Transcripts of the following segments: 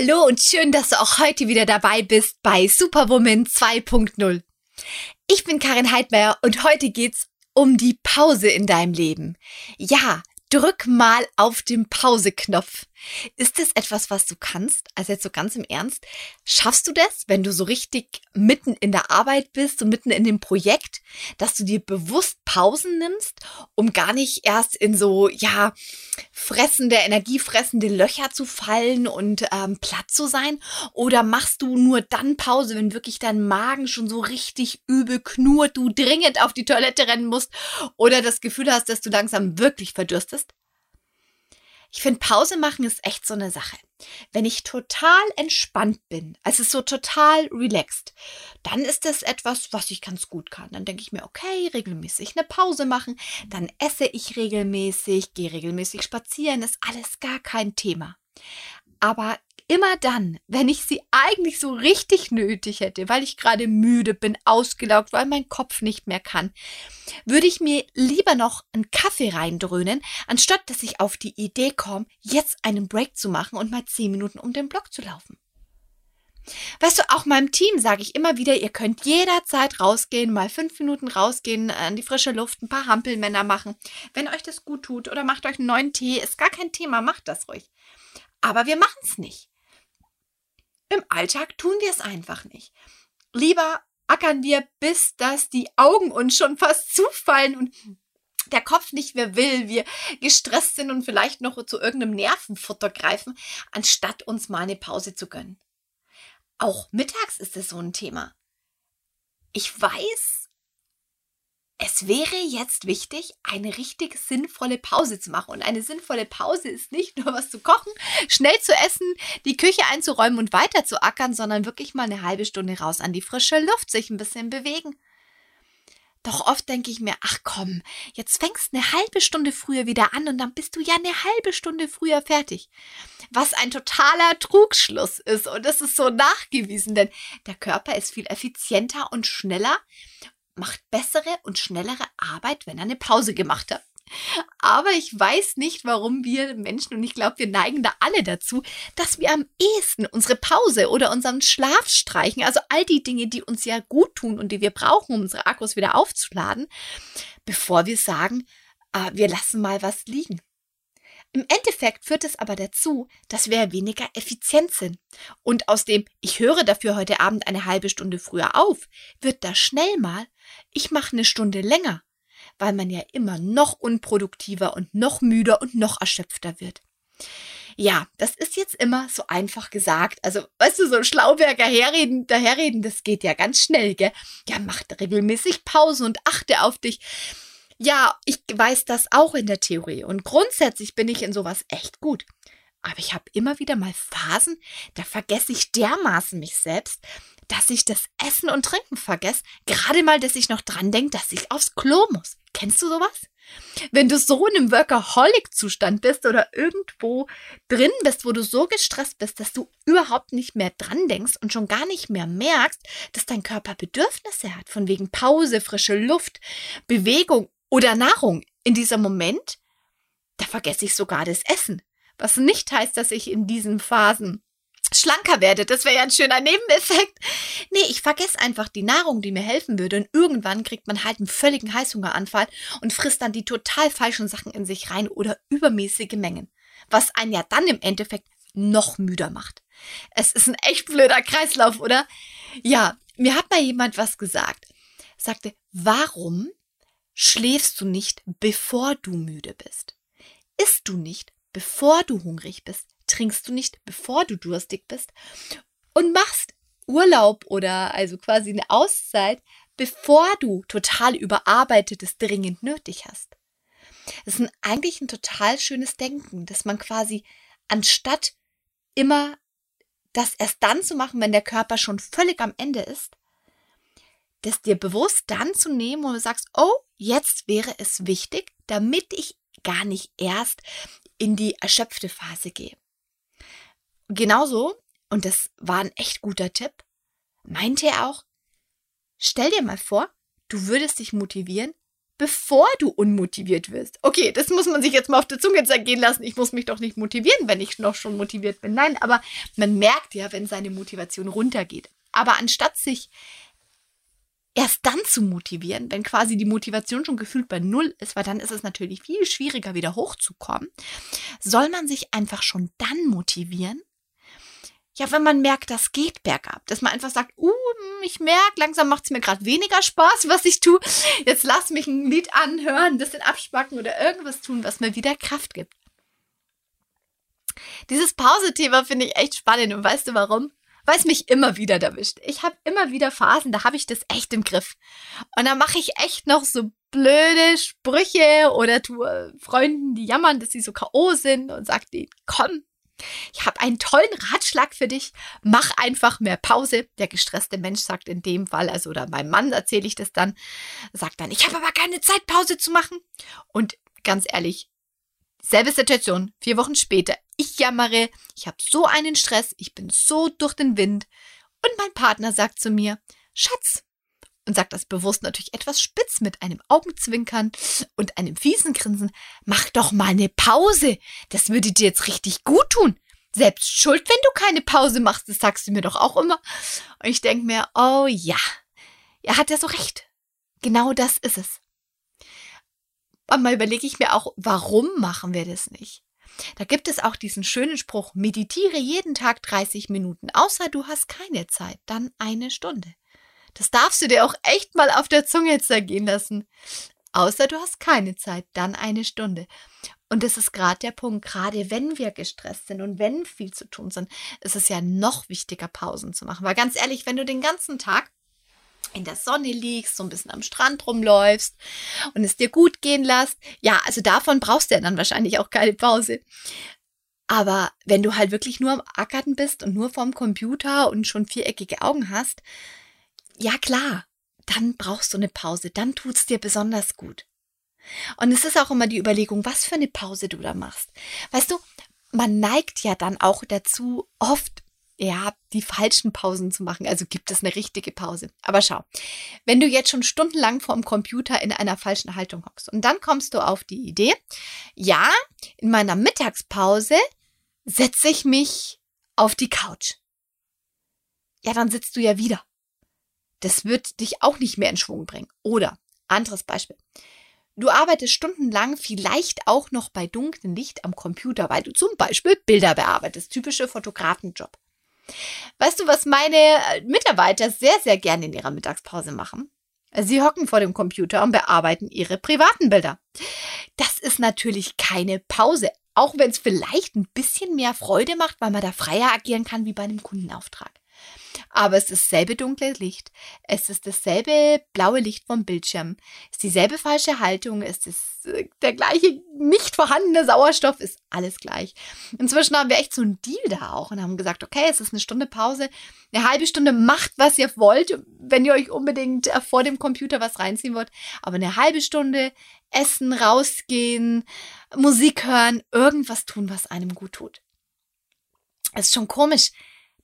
Hallo und schön, dass du auch heute wieder dabei bist bei Superwoman 2.0. Ich bin Karin Heidmeier und heute geht's um die Pause in deinem Leben. Ja, drück mal auf den Pause-Knopf. Ist das etwas, was du kannst? Also jetzt so ganz im Ernst. Schaffst du das, wenn du so richtig mitten in der Arbeit bist, so mitten in dem Projekt, dass du dir bewusst Pausen nimmst, um gar nicht erst in so, ja, fressende, energiefressende Löcher zu fallen und ähm, platt zu sein? Oder machst du nur dann Pause, wenn wirklich dein Magen schon so richtig übel knurrt, du dringend auf die Toilette rennen musst oder das Gefühl hast, dass du langsam wirklich verdürstest? Ich finde, Pause machen ist echt so eine Sache. Wenn ich total entspannt bin, also so total relaxed, dann ist das etwas, was ich ganz gut kann. Dann denke ich mir, okay, regelmäßig eine Pause machen, dann esse ich regelmäßig, gehe regelmäßig spazieren, ist alles gar kein Thema. Aber immer dann, wenn ich sie eigentlich so richtig nötig hätte, weil ich gerade müde bin, ausgelaugt, weil mein Kopf nicht mehr kann, würde ich mir lieber noch einen Kaffee reindröhnen, anstatt dass ich auf die Idee komme, jetzt einen Break zu machen und mal zehn Minuten um den Block zu laufen. Weißt du, auch meinem Team sage ich immer wieder, ihr könnt jederzeit rausgehen, mal fünf Minuten rausgehen, an die frische Luft, ein paar Hampelmänner machen. Wenn euch das gut tut oder macht euch einen neuen Tee, ist gar kein Thema, macht das ruhig. Aber wir machen es nicht. Im Alltag tun wir es einfach nicht. Lieber ackern wir, bis dass die Augen uns schon fast zufallen und der Kopf nicht mehr will, wir gestresst sind und vielleicht noch zu irgendeinem Nervenfutter greifen, anstatt uns mal eine Pause zu gönnen. Auch mittags ist es so ein Thema. Ich weiß, es wäre jetzt wichtig, eine richtig sinnvolle Pause zu machen. Und eine sinnvolle Pause ist nicht nur was zu kochen, schnell zu essen, die Küche einzuräumen und weiter zu ackern, sondern wirklich mal eine halbe Stunde raus an die frische Luft, sich ein bisschen bewegen. Doch oft denke ich mir, ach komm, jetzt fängst eine halbe Stunde früher wieder an und dann bist du ja eine halbe Stunde früher fertig. Was ein totaler Trugschluss ist und das ist so nachgewiesen, denn der Körper ist viel effizienter und schneller macht bessere und schnellere Arbeit, wenn er eine Pause gemacht hat. Aber ich weiß nicht, warum wir Menschen, und ich glaube, wir neigen da alle dazu, dass wir am ehesten unsere Pause oder unseren Schlaf streichen, also all die Dinge, die uns ja gut tun und die wir brauchen, um unsere Akkus wieder aufzuladen, bevor wir sagen, äh, wir lassen mal was liegen. Im Endeffekt führt es aber dazu, dass wir weniger effizient sind. Und aus dem Ich höre dafür heute Abend eine halbe Stunde früher auf, wird da schnell mal Ich mache eine Stunde länger, weil man ja immer noch unproduktiver und noch müder und noch erschöpfter wird. Ja, das ist jetzt immer so einfach gesagt. Also, weißt du, so Schlauberger herreden, daherreden, das geht ja ganz schnell, gell? Ja, mach regelmäßig Pause und achte auf dich. Ja, ich weiß das auch in der Theorie und grundsätzlich bin ich in sowas echt gut. Aber ich habe immer wieder mal Phasen, da vergesse ich dermaßen mich selbst, dass ich das Essen und Trinken vergesse. Gerade mal, dass ich noch dran denke, dass ich aufs Klo muss. Kennst du sowas? Wenn du so in einem Workaholic-Zustand bist oder irgendwo drin bist, wo du so gestresst bist, dass du überhaupt nicht mehr dran denkst und schon gar nicht mehr merkst, dass dein Körper Bedürfnisse hat, von wegen Pause, frische Luft, Bewegung oder Nahrung. In diesem Moment, da vergesse ich sogar das Essen. Was nicht heißt, dass ich in diesen Phasen schlanker werde. Das wäre ja ein schöner Nebeneffekt. Nee, ich vergesse einfach die Nahrung, die mir helfen würde. Und irgendwann kriegt man halt einen völligen Heißhungeranfall und frisst dann die total falschen Sachen in sich rein oder übermäßige Mengen. Was einen ja dann im Endeffekt noch müder macht. Es ist ein echt blöder Kreislauf, oder? Ja, mir hat mal jemand was gesagt. Sagte, warum schläfst du nicht, bevor du müde bist? Isst du nicht, bevor du hungrig bist? Trinkst du nicht, bevor du durstig bist? Und machst Urlaub oder also quasi eine Auszeit, bevor du total überarbeitetes dringend nötig hast? Das ist eigentlich ein total schönes Denken, dass man quasi anstatt immer das erst dann zu machen, wenn der Körper schon völlig am Ende ist, das dir bewusst dann zu nehmen, wo du sagst, oh, jetzt wäre es wichtig, damit ich gar nicht erst in die erschöpfte Phase gehe. Genauso, und das war ein echt guter Tipp, meinte er auch, stell dir mal vor, du würdest dich motivieren, bevor du unmotiviert wirst. Okay, das muss man sich jetzt mal auf der Zunge zergehen lassen. Ich muss mich doch nicht motivieren, wenn ich noch schon motiviert bin. Nein, aber man merkt ja, wenn seine Motivation runtergeht. Aber anstatt sich erst dann zu motivieren, wenn quasi die Motivation schon gefühlt bei Null ist, weil dann ist es natürlich viel schwieriger, wieder hochzukommen, soll man sich einfach schon dann motivieren, ja, wenn man merkt, das geht bergab, dass man einfach sagt, uh, ich merke, langsam macht es mir gerade weniger Spaß, was ich tue. Jetzt lass mich ein Lied anhören, ein bisschen abspacken oder irgendwas tun, was mir wieder Kraft gibt. Dieses Pause-Thema finde ich echt spannend und weißt du warum? Weil es mich immer wieder erwischt. Ich habe immer wieder Phasen, da habe ich das echt im Griff. Und da mache ich echt noch so blöde Sprüche oder tue Freunden, die jammern, dass sie so K.O. sind und sagt denen, komm, ich habe einen tollen Ratschlag für dich. Mach einfach mehr Pause. Der gestresste Mensch sagt in dem Fall, also oder meinem Mann erzähle ich das dann, sagt dann, ich habe aber keine Zeit, Pause zu machen. Und ganz ehrlich, selbe Situation, vier Wochen später. Ich jammere, ich habe so einen Stress, ich bin so durch den Wind. Und mein Partner sagt zu mir, Schatz, und sagt das bewusst natürlich etwas spitz mit einem Augenzwinkern und einem fiesen Grinsen. Mach doch mal eine Pause. Das würde dir jetzt richtig gut tun. Selbst schuld, wenn du keine Pause machst, das sagst du mir doch auch immer. Und ich denke mir, oh ja, er hat ja so recht. Genau das ist es. Manchmal überlege ich mir auch, warum machen wir das nicht? Da gibt es auch diesen schönen Spruch, meditiere jeden Tag 30 Minuten, außer du hast keine Zeit, dann eine Stunde. Das darfst du dir auch echt mal auf der Zunge zergehen lassen. Außer du hast keine Zeit, dann eine Stunde. Und das ist gerade der Punkt, gerade wenn wir gestresst sind und wenn viel zu tun sind, ist es ja noch wichtiger, Pausen zu machen. Weil ganz ehrlich, wenn du den ganzen Tag in der Sonne liegst, so ein bisschen am Strand rumläufst und es dir gut gehen lässt, ja, also davon brauchst du ja dann wahrscheinlich auch keine Pause. Aber wenn du halt wirklich nur am Ackern bist und nur vorm Computer und schon viereckige Augen hast, ja klar, dann brauchst du eine Pause, dann tut's dir besonders gut. Und es ist auch immer die Überlegung, was für eine Pause du da machst. Weißt du, man neigt ja dann auch dazu, oft ja, die falschen Pausen zu machen. Also gibt es eine richtige Pause. Aber schau, wenn du jetzt schon stundenlang vorm Computer in einer falschen Haltung hockst und dann kommst du auf die Idee, ja, in meiner Mittagspause setze ich mich auf die Couch. Ja, dann sitzt du ja wieder. Das wird dich auch nicht mehr in Schwung bringen. Oder anderes Beispiel. Du arbeitest stundenlang vielleicht auch noch bei dunklem Licht am Computer, weil du zum Beispiel Bilder bearbeitest. Typische Fotografenjob. Weißt du, was meine äh, Mitarbeiter sehr, sehr gerne in ihrer Mittagspause machen? Sie hocken vor dem Computer und bearbeiten ihre privaten Bilder. Das ist natürlich keine Pause, auch wenn es vielleicht ein bisschen mehr Freude macht, weil man da freier agieren kann wie bei einem Kundenauftrag. Aber es ist dasselbe dunkle Licht. Es ist dasselbe blaue Licht vom Bildschirm. Es ist dieselbe falsche Haltung. Es ist äh, der gleiche nicht vorhandene Sauerstoff. Ist alles gleich. Inzwischen haben wir echt so einen Deal da auch und haben gesagt, okay, es ist eine Stunde Pause. Eine halbe Stunde macht, was ihr wollt, wenn ihr euch unbedingt äh, vor dem Computer was reinziehen wollt. Aber eine halbe Stunde essen, rausgehen, Musik hören, irgendwas tun, was einem gut tut. Es ist schon komisch,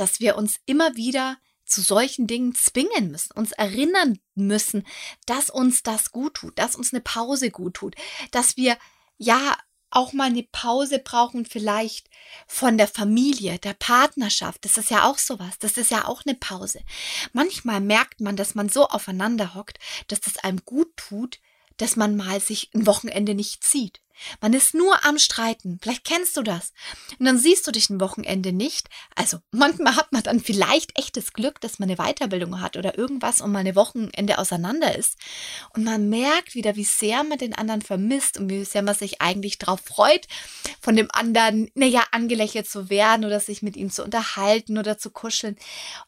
dass wir uns immer wieder zu solchen Dingen zwingen müssen, uns erinnern müssen, dass uns das gut tut, dass uns eine Pause gut tut, dass wir ja auch mal eine Pause brauchen, vielleicht von der Familie, der Partnerschaft. Das ist ja auch sowas. Das ist ja auch eine Pause. Manchmal merkt man, dass man so aufeinander hockt, dass das einem gut tut, dass man mal sich ein Wochenende nicht zieht. Man ist nur am Streiten. Vielleicht kennst du das. Und dann siehst du dich ein Wochenende nicht. Also manchmal hat man dann vielleicht echtes Glück, dass man eine Weiterbildung hat oder irgendwas und mal eine Wochenende auseinander ist. Und man merkt wieder, wie sehr man den anderen vermisst und wie sehr man sich eigentlich darauf freut, von dem anderen, naja, angelächelt zu werden oder sich mit ihm zu unterhalten oder zu kuscheln.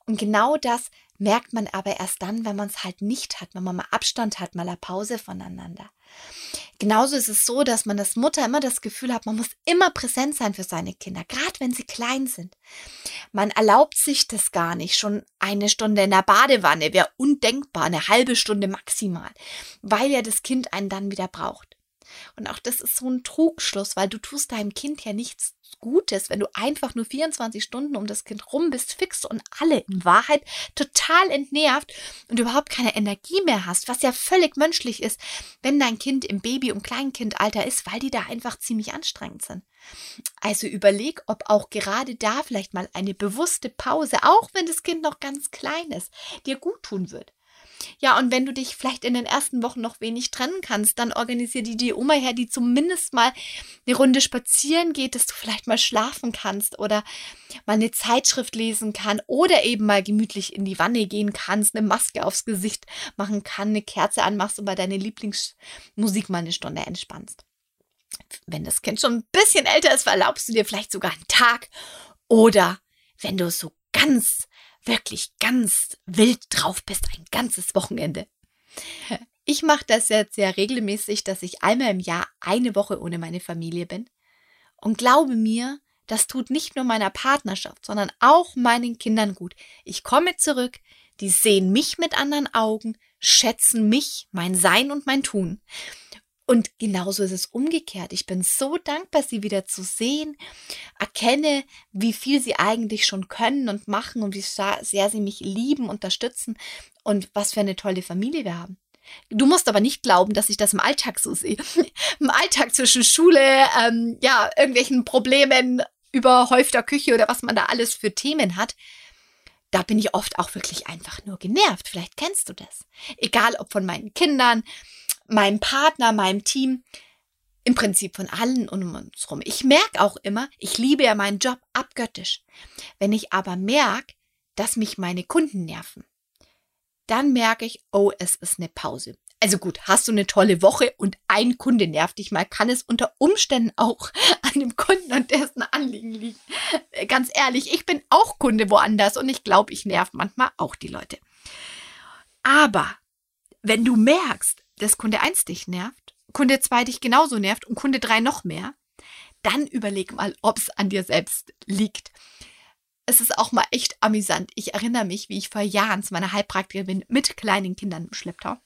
Und genau das merkt man aber erst dann, wenn man es halt nicht hat, wenn man mal Abstand hat, mal eine Pause voneinander. Genauso ist es so, dass man als Mutter immer das Gefühl hat, man muss immer präsent sein für seine Kinder, gerade wenn sie klein sind. Man erlaubt sich das gar nicht. Schon eine Stunde in der Badewanne wäre undenkbar, eine halbe Stunde maximal, weil ja das Kind einen dann wieder braucht. Und auch das ist so ein Trugschluss, weil du tust deinem Kind ja nichts Gutes, wenn du einfach nur 24 Stunden um das Kind rum bist, fix und alle in Wahrheit total entnervt und überhaupt keine Energie mehr hast, was ja völlig menschlich ist, wenn dein Kind im Baby- und Kleinkindalter ist, weil die da einfach ziemlich anstrengend sind. Also überleg, ob auch gerade da vielleicht mal eine bewusste Pause, auch wenn das Kind noch ganz klein ist, dir gut tun wird. Ja, und wenn du dich vielleicht in den ersten Wochen noch wenig trennen kannst, dann organisier die, die Oma her, die zumindest mal eine Runde spazieren geht, dass du vielleicht mal schlafen kannst oder mal eine Zeitschrift lesen kann oder eben mal gemütlich in die Wanne gehen kannst, eine Maske aufs Gesicht machen kann, eine Kerze anmachst und bei deiner Lieblingsmusik mal eine Stunde entspannst. Wenn das Kind schon ein bisschen älter ist, erlaubst du dir vielleicht sogar einen Tag oder wenn du so ganz wirklich ganz wild drauf bist, ein ganzes Wochenende. Ich mache das jetzt sehr regelmäßig, dass ich einmal im Jahr eine Woche ohne meine Familie bin. Und glaube mir, das tut nicht nur meiner Partnerschaft, sondern auch meinen Kindern gut. Ich komme zurück, die sehen mich mit anderen Augen, schätzen mich, mein Sein und mein Tun. Und genauso ist es umgekehrt. Ich bin so dankbar, sie wieder zu sehen, erkenne, wie viel sie eigentlich schon können und machen und wie sehr sie mich lieben, unterstützen und was für eine tolle Familie wir haben. Du musst aber nicht glauben, dass ich das im Alltag so sehe. Im Alltag zwischen Schule, ähm, ja, irgendwelchen Problemen, überhäufter Küche oder was man da alles für Themen hat. Da bin ich oft auch wirklich einfach nur genervt. Vielleicht kennst du das. Egal ob von meinen Kindern, meinem Partner, meinem Team, im Prinzip von allen um uns rum. Ich merke auch immer, ich liebe ja meinen Job abgöttisch. Wenn ich aber merke, dass mich meine Kunden nerven, dann merke ich, oh, es ist eine Pause. Also gut, hast du eine tolle Woche und ein Kunde nervt dich mal, kann es unter Umständen auch an dem Kunden und dessen Anliegen liegen. Ganz ehrlich, ich bin auch Kunde woanders und ich glaube, ich nerv manchmal auch die Leute. Aber wenn du merkst, dass Kunde 1 dich nervt, Kunde 2 dich genauso nervt und Kunde 3 noch mehr, dann überleg mal, ob es an dir selbst liegt. Es ist auch mal echt amüsant. Ich erinnere mich, wie ich vor Jahren zu meiner Heilpraktikerin mit kleinen Kindern im Schlepptau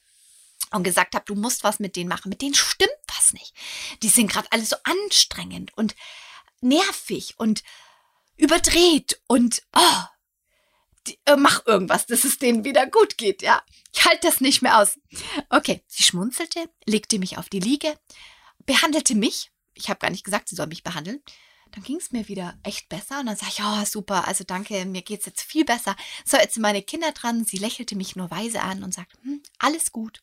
und gesagt habe, du musst was mit denen machen. Mit denen stimmt was nicht. Die sind gerade alle so anstrengend und nervig und überdreht und oh, die, äh, mach irgendwas, dass es denen wieder gut geht, ja. Ich halte das nicht mehr aus. Okay, sie schmunzelte, legte mich auf die Liege, behandelte mich. Ich habe gar nicht gesagt, sie soll mich behandeln. Dann ging es mir wieder echt besser und dann sage ich, oh super, also danke, mir geht's jetzt viel besser. So, jetzt sind meine Kinder dran. Sie lächelte mich nur weise an und sagt, hm, alles gut.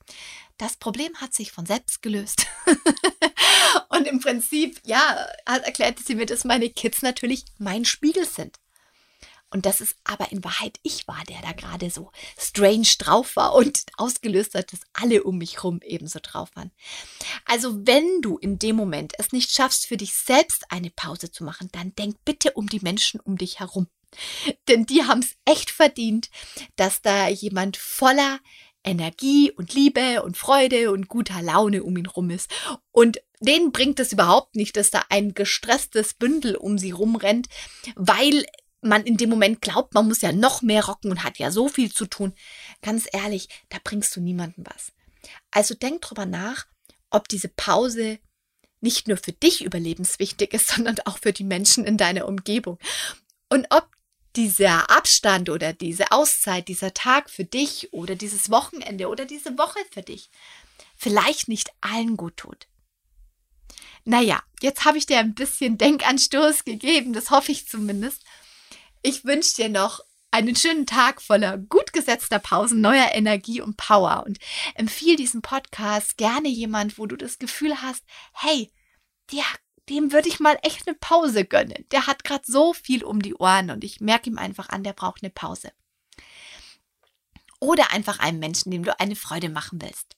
Das Problem hat sich von selbst gelöst. und im Prinzip, ja, erklärte sie mir, dass meine Kids natürlich mein Spiegel sind. Und das ist aber in Wahrheit ich war, der da gerade so strange drauf war und ausgelöst hat, dass alle um mich rum ebenso drauf waren. Also wenn du in dem Moment es nicht schaffst, für dich selbst eine Pause zu machen, dann denk bitte um die Menschen um dich herum. Denn die haben es echt verdient, dass da jemand voller Energie und Liebe und Freude und guter Laune um ihn rum ist. Und denen bringt es überhaupt nicht, dass da ein gestresstes Bündel um sie rumrennt, weil man in dem Moment glaubt, man muss ja noch mehr rocken und hat ja so viel zu tun. Ganz ehrlich, da bringst du niemandem was. Also denk drüber nach, ob diese Pause nicht nur für dich überlebenswichtig ist, sondern auch für die Menschen in deiner Umgebung. Und ob dieser Abstand oder diese Auszeit, dieser Tag für dich oder dieses Wochenende oder diese Woche für dich vielleicht nicht allen gut tut. Naja, jetzt habe ich dir ein bisschen Denkanstoß gegeben, das hoffe ich zumindest. Ich wünsche dir noch einen schönen Tag voller gut gesetzter Pausen, neuer Energie und Power und empfiehl diesen Podcast gerne jemand, wo du das Gefühl hast, hey, der, dem würde ich mal echt eine Pause gönnen. Der hat gerade so viel um die Ohren und ich merke ihm einfach an, der braucht eine Pause. Oder einfach einem Menschen, dem du eine Freude machen willst.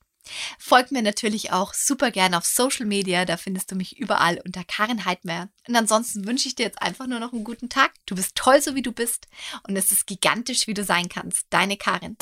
Folg mir natürlich auch super gerne auf Social Media, da findest du mich überall unter Karin Heidmer. Und ansonsten wünsche ich dir jetzt einfach nur noch einen guten Tag. Du bist toll, so wie du bist und es ist gigantisch, wie du sein kannst. Deine Karin.